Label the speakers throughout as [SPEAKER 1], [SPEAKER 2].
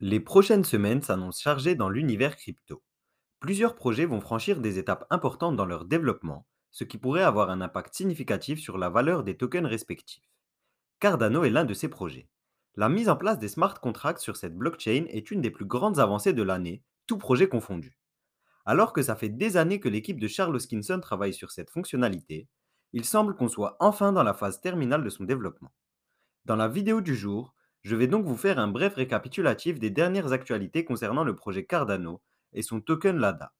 [SPEAKER 1] Les prochaines semaines s'annoncent chargées dans l'univers crypto. Plusieurs projets vont franchir des étapes importantes dans leur développement, ce qui pourrait avoir un impact significatif sur la valeur des tokens respectifs. Cardano est l'un de ces projets. La mise en place des smart contracts sur cette blockchain est une des plus grandes avancées de l'année, tout projet confondu. Alors que ça fait des années que l'équipe de Charles Hoskinson travaille sur cette fonctionnalité, il semble qu'on soit enfin dans la phase terminale de son développement. Dans la vidéo du jour, je vais donc vous faire un bref récapitulatif des dernières actualités concernant le projet Cardano et son token LADA.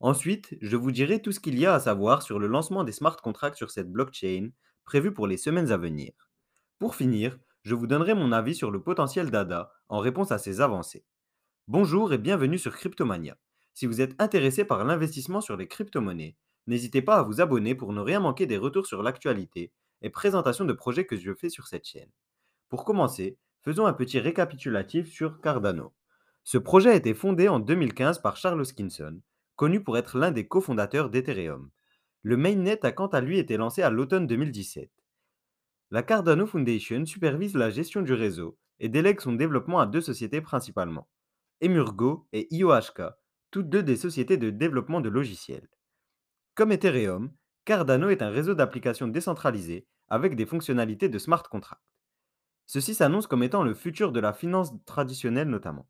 [SPEAKER 1] Ensuite, je vous dirai tout ce qu'il y a à savoir sur le lancement des smart contracts sur cette blockchain prévu pour les semaines à venir. Pour finir, je vous donnerai mon avis sur le potentiel d'ADA en réponse à ces avancées. Bonjour et bienvenue sur Cryptomania. Si vous êtes intéressé par l'investissement sur les crypto-monnaies, n'hésitez pas à vous abonner pour ne rien manquer des retours sur l'actualité et présentations de projets que je fais sur cette chaîne. Pour commencer, faisons un petit récapitulatif sur Cardano. Ce projet a été fondé en 2015 par Charles Hoskinson, connu pour être l'un des cofondateurs d'Ethereum. Le mainnet a quant à lui été lancé à l'automne 2017. La Cardano Foundation supervise la gestion du réseau et délègue son développement à deux sociétés principalement, Emurgo et IOHK, toutes deux des sociétés de développement de logiciels. Comme Ethereum, Cardano est un réseau d'applications décentralisées avec des fonctionnalités de smart contract. Ceci s'annonce comme étant le futur de la finance traditionnelle notamment.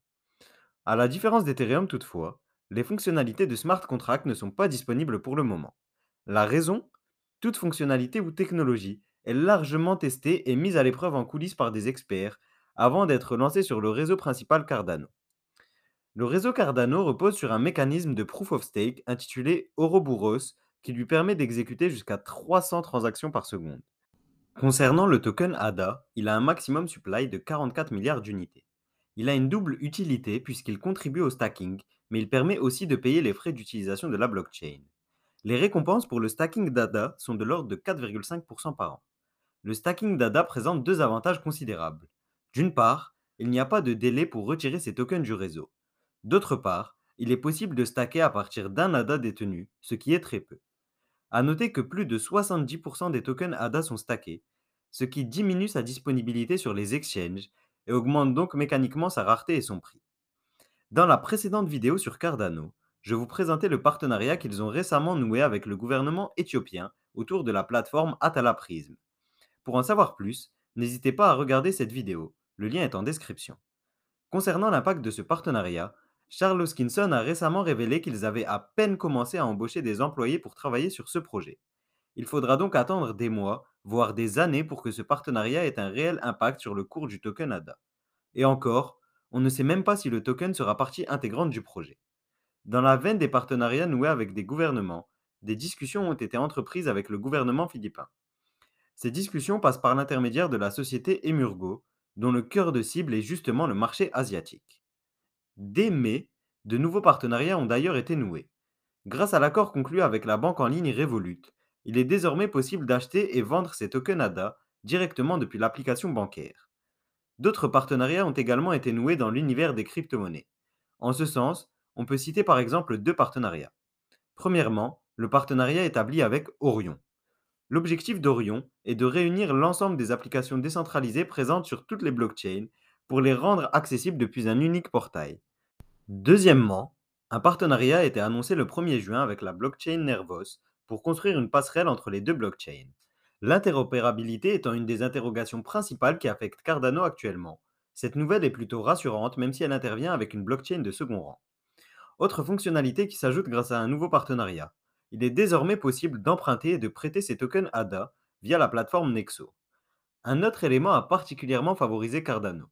[SPEAKER 1] À la différence d'Ethereum toutefois, les fonctionnalités de smart contract ne sont pas disponibles pour le moment. La raison? Toute fonctionnalité ou technologie est largement testée et mise à l'épreuve en coulisses par des experts avant d'être lancée sur le réseau principal Cardano. Le réseau Cardano repose sur un mécanisme de proof of stake intitulé Ouroboros qui lui permet d'exécuter jusqu'à 300 transactions par seconde. Concernant le token ADA, il a un maximum supply de 44 milliards d'unités. Il a une double utilité puisqu'il contribue au stacking, mais il permet aussi de payer les frais d'utilisation de la blockchain. Les récompenses pour le stacking d'ADA sont de l'ordre de 4,5% par an. Le stacking d'ADA présente deux avantages considérables. D'une part, il n'y a pas de délai pour retirer ces tokens du réseau. D'autre part, il est possible de stacker à partir d'un ADA détenu, ce qui est très peu. A noter que plus de 70% des tokens ADA sont stackés, ce qui diminue sa disponibilité sur les exchanges et augmente donc mécaniquement sa rareté et son prix. Dans la précédente vidéo sur Cardano, je vous présentais le partenariat qu'ils ont récemment noué avec le gouvernement éthiopien autour de la plateforme Atala Prism. Pour en savoir plus, n'hésitez pas à regarder cette vidéo, le lien est en description. Concernant l'impact de ce partenariat, Charles Hoskinson a récemment révélé qu'ils avaient à peine commencé à embaucher des employés pour travailler sur ce projet. Il faudra donc attendre des mois, voire des années pour que ce partenariat ait un réel impact sur le cours du token ADA. Et encore, on ne sait même pas si le token sera partie intégrante du projet. Dans la veine des partenariats noués avec des gouvernements, des discussions ont été entreprises avec le gouvernement philippin. Ces discussions passent par l'intermédiaire de la société Emurgo, dont le cœur de cible est justement le marché asiatique. Dès mai, de nouveaux partenariats ont d'ailleurs été noués. Grâce à l'accord conclu avec la banque en ligne Revolut, il est désormais possible d'acheter et vendre ces tokens ADA directement depuis l'application bancaire. D'autres partenariats ont également été noués dans l'univers des crypto-monnaies. En ce sens, on peut citer par exemple deux partenariats. Premièrement, le partenariat établi avec Orion. L'objectif d'Orion est de réunir l'ensemble des applications décentralisées présentes sur toutes les blockchains pour les rendre accessibles depuis un unique portail. Deuxièmement, un partenariat a été annoncé le 1er juin avec la blockchain Nervos pour construire une passerelle entre les deux blockchains. L'interopérabilité étant une des interrogations principales qui affectent Cardano actuellement. Cette nouvelle est plutôt rassurante même si elle intervient avec une blockchain de second rang. Autre fonctionnalité qui s'ajoute grâce à un nouveau partenariat. Il est désormais possible d'emprunter et de prêter ses tokens ADA via la plateforme Nexo. Un autre élément a particulièrement favorisé Cardano.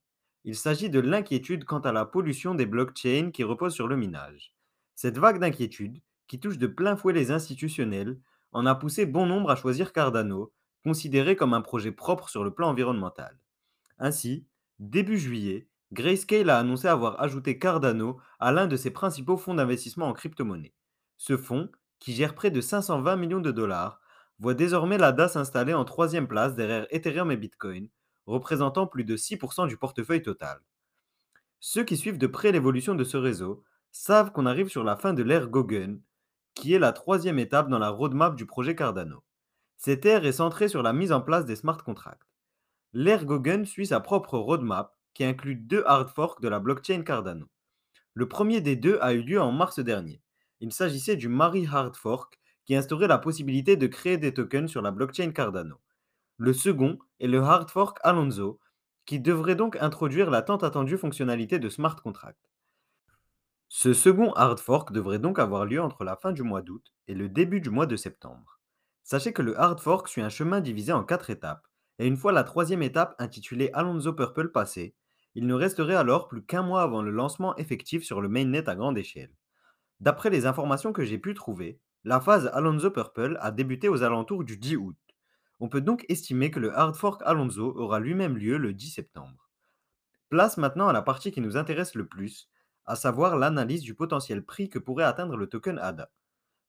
[SPEAKER 1] Il s'agit de l'inquiétude quant à la pollution des blockchains qui reposent sur le minage. Cette vague d'inquiétude, qui touche de plein fouet les institutionnels, en a poussé bon nombre à choisir Cardano, considéré comme un projet propre sur le plan environnemental. Ainsi, début juillet, Grayscale a annoncé avoir ajouté Cardano à l'un de ses principaux fonds d'investissement en crypto-monnaie. Ce fonds, qui gère près de 520 millions de dollars, voit désormais la DA s'installer en troisième place derrière Ethereum et Bitcoin, représentant plus de 6% du portefeuille total. Ceux qui suivent de près l'évolution de ce réseau savent qu'on arrive sur la fin de l'ère Gogen, qui est la troisième étape dans la roadmap du projet Cardano. Cette ère est centrée sur la mise en place des smart contracts. L'ère Gogen suit sa propre roadmap qui inclut deux hard forks de la blockchain Cardano. Le premier des deux a eu lieu en mars dernier. Il s'agissait du Mari Hard Fork qui instaurait la possibilité de créer des tokens sur la blockchain Cardano. Le second est le Hard Fork Alonso qui devrait donc introduire la tant attendue fonctionnalité de smart contract. Ce second hard fork devrait donc avoir lieu entre la fin du mois d'août et le début du mois de septembre. Sachez que le hard fork suit un chemin divisé en quatre étapes, et une fois la troisième étape intitulée Alonso Purple passée, il ne resterait alors plus qu'un mois avant le lancement effectif sur le mainnet à grande échelle. D'après les informations que j'ai pu trouver, la phase Alonso Purple a débuté aux alentours du 10 août. On peut donc estimer que le hard fork Alonso aura lui-même lieu le 10 septembre. Place maintenant à la partie qui nous intéresse le plus, à savoir l'analyse du potentiel prix que pourrait atteindre le token ADA.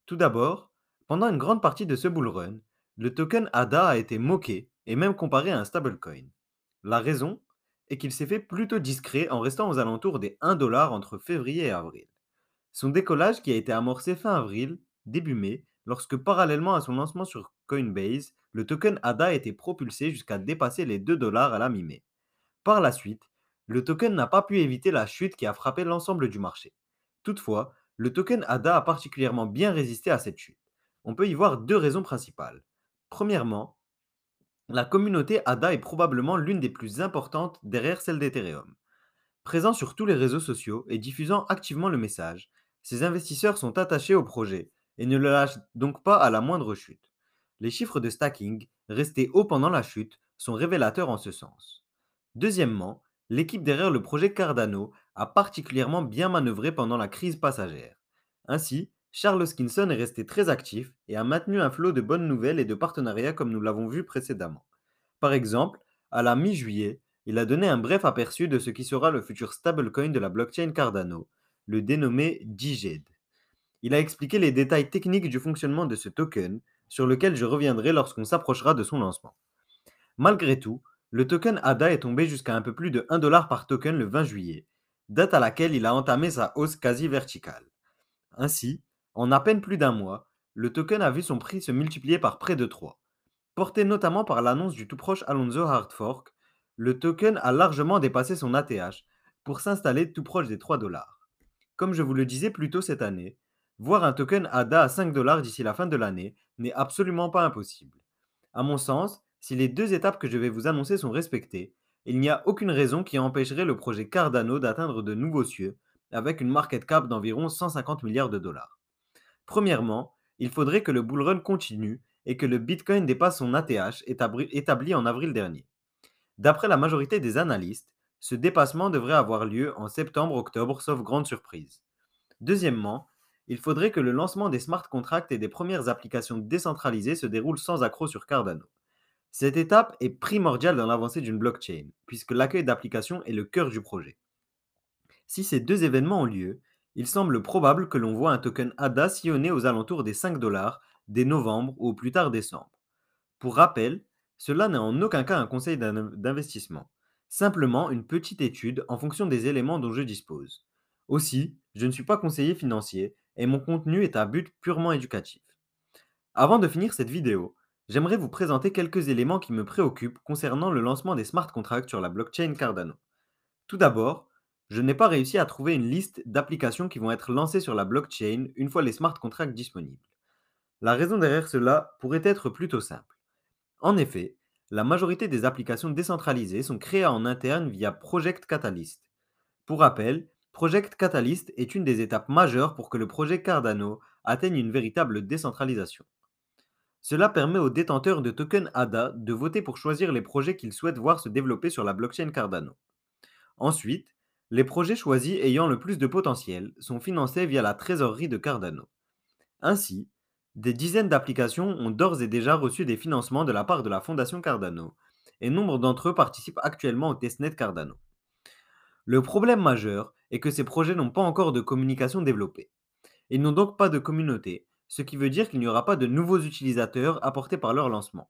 [SPEAKER 1] Tout d'abord, pendant une grande partie de ce bull run, le token ADA a été moqué et même comparé à un stablecoin. La raison est qu'il s'est fait plutôt discret en restant aux alentours des 1$ entre février et avril. Son décollage qui a été amorcé fin avril, début mai, lorsque parallèlement à son lancement sur Coinbase, le token ADA a été propulsé jusqu'à dépasser les 2 dollars à la mi-mai. Par la suite, le token n'a pas pu éviter la chute qui a frappé l'ensemble du marché. Toutefois, le token ADA a particulièrement bien résisté à cette chute. On peut y voir deux raisons principales. Premièrement, la communauté ADA est probablement l'une des plus importantes derrière celle d'Ethereum. Présent sur tous les réseaux sociaux et diffusant activement le message, ces investisseurs sont attachés au projet et ne le lâchent donc pas à la moindre chute. Les chiffres de stacking, restés hauts pendant la chute, sont révélateurs en ce sens. Deuxièmement, l'équipe derrière le projet Cardano a particulièrement bien manœuvré pendant la crise passagère. Ainsi, Charles Hoskinson est resté très actif et a maintenu un flot de bonnes nouvelles et de partenariats comme nous l'avons vu précédemment. Par exemple, à la mi-juillet, il a donné un bref aperçu de ce qui sera le futur stablecoin de la blockchain Cardano, le dénommé DJED. Il a expliqué les détails techniques du fonctionnement de ce token, sur lequel je reviendrai lorsqu'on s'approchera de son lancement. Malgré tout, le token ADA est tombé jusqu'à un peu plus de 1$ par token le 20 juillet, date à laquelle il a entamé sa hausse quasi verticale. Ainsi, en à peine plus d'un mois, le token a vu son prix se multiplier par près de 3. Porté notamment par l'annonce du tout proche Alonso Hard Fork, le token a largement dépassé son ATH pour s'installer tout proche des 3 dollars. Comme je vous le disais plus tôt cette année, voir un token ADA à 5 dollars d'ici la fin de l'année n'est absolument pas impossible. À mon sens, si les deux étapes que je vais vous annoncer sont respectées, il n'y a aucune raison qui empêcherait le projet Cardano d'atteindre de nouveaux cieux avec une market cap d'environ 150 milliards de dollars. Premièrement, il faudrait que le bull run continue et que le Bitcoin dépasse son ATH établi en avril dernier. D'après la majorité des analystes, ce dépassement devrait avoir lieu en septembre-octobre, sauf grande surprise. Deuxièmement, il faudrait que le lancement des smart contracts et des premières applications décentralisées se déroule sans accroc sur Cardano. Cette étape est primordiale dans l'avancée d'une blockchain, puisque l'accueil d'applications est le cœur du projet. Si ces deux événements ont lieu, il semble probable que l'on voit un token ADA sillonner aux alentours des 5 dollars dès novembre ou au plus tard décembre. Pour rappel, cela n'est en aucun cas un conseil d'investissement simplement une petite étude en fonction des éléments dont je dispose. Aussi, je ne suis pas conseiller financier et mon contenu est à but purement éducatif. Avant de finir cette vidéo, j'aimerais vous présenter quelques éléments qui me préoccupent concernant le lancement des smart contracts sur la blockchain Cardano. Tout d'abord, je n'ai pas réussi à trouver une liste d'applications qui vont être lancées sur la blockchain une fois les smart contracts disponibles. La raison derrière cela pourrait être plutôt simple. En effet, la majorité des applications décentralisées sont créées en interne via Project Catalyst. Pour rappel, Project Catalyst est une des étapes majeures pour que le projet Cardano atteigne une véritable décentralisation. Cela permet aux détenteurs de tokens ADA de voter pour choisir les projets qu'ils souhaitent voir se développer sur la blockchain Cardano. Ensuite, les projets choisis ayant le plus de potentiel sont financés via la trésorerie de Cardano. Ainsi, des dizaines d'applications ont d'ores et déjà reçu des financements de la part de la Fondation Cardano, et nombre d'entre eux participent actuellement au testnet Cardano. Le problème majeur est que ces projets n'ont pas encore de communication développée. Ils n'ont donc pas de communauté, ce qui veut dire qu'il n'y aura pas de nouveaux utilisateurs apportés par leur lancement.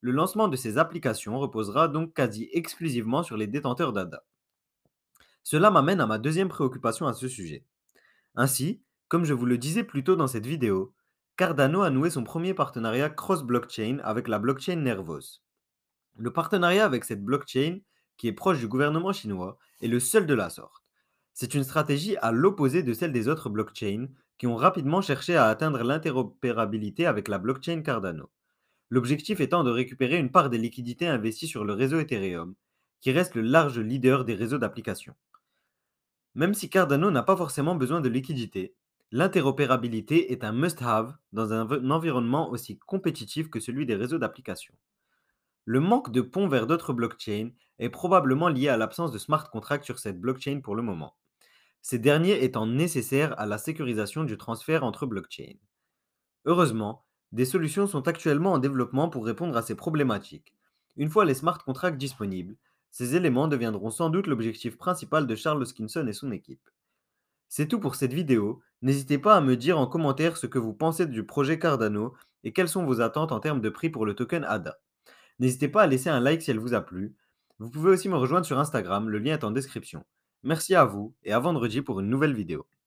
[SPEAKER 1] Le lancement de ces applications reposera donc quasi exclusivement sur les détenteurs d'ADA. Cela m'amène à ma deuxième préoccupation à ce sujet. Ainsi, comme je vous le disais plus tôt dans cette vidéo, Cardano a noué son premier partenariat cross-blockchain avec la blockchain Nervos. Le partenariat avec cette blockchain qui est proche du gouvernement chinois, est le seul de la sorte. C'est une stratégie à l'opposé de celle des autres blockchains qui ont rapidement cherché à atteindre l'interopérabilité avec la blockchain Cardano. L'objectif étant de récupérer une part des liquidités investies sur le réseau Ethereum, qui reste le large leader des réseaux d'applications. Même si Cardano n'a pas forcément besoin de liquidités, l'interopérabilité est un must-have dans un, environnement aussi compétitif que celui des réseaux d'applications. Le manque de pont vers d'autres blockchains est probablement lié à l'absence de smart contracts sur cette blockchain pour le moment, ces derniers étant nécessaires à la sécurisation du transfert entre blockchains. Heureusement, des solutions sont actuellement en développement pour répondre à ces problématiques. Une fois les smart contracts disponibles, ces éléments deviendront sans doute l'objectif principal de Charles Hoskinson et son équipe. C'est tout pour cette vidéo. N'hésitez pas à me dire en commentaire ce que vous pensez du projet Cardano et quelles sont vos attentes en termes de prix pour le token ADA. N'hésitez pas à laisser un like si elle vous a plu. Vous pouvez aussi me rejoindre sur Instagram, le lien est en description. Merci à vous et à vendredi pour une nouvelle vidéo.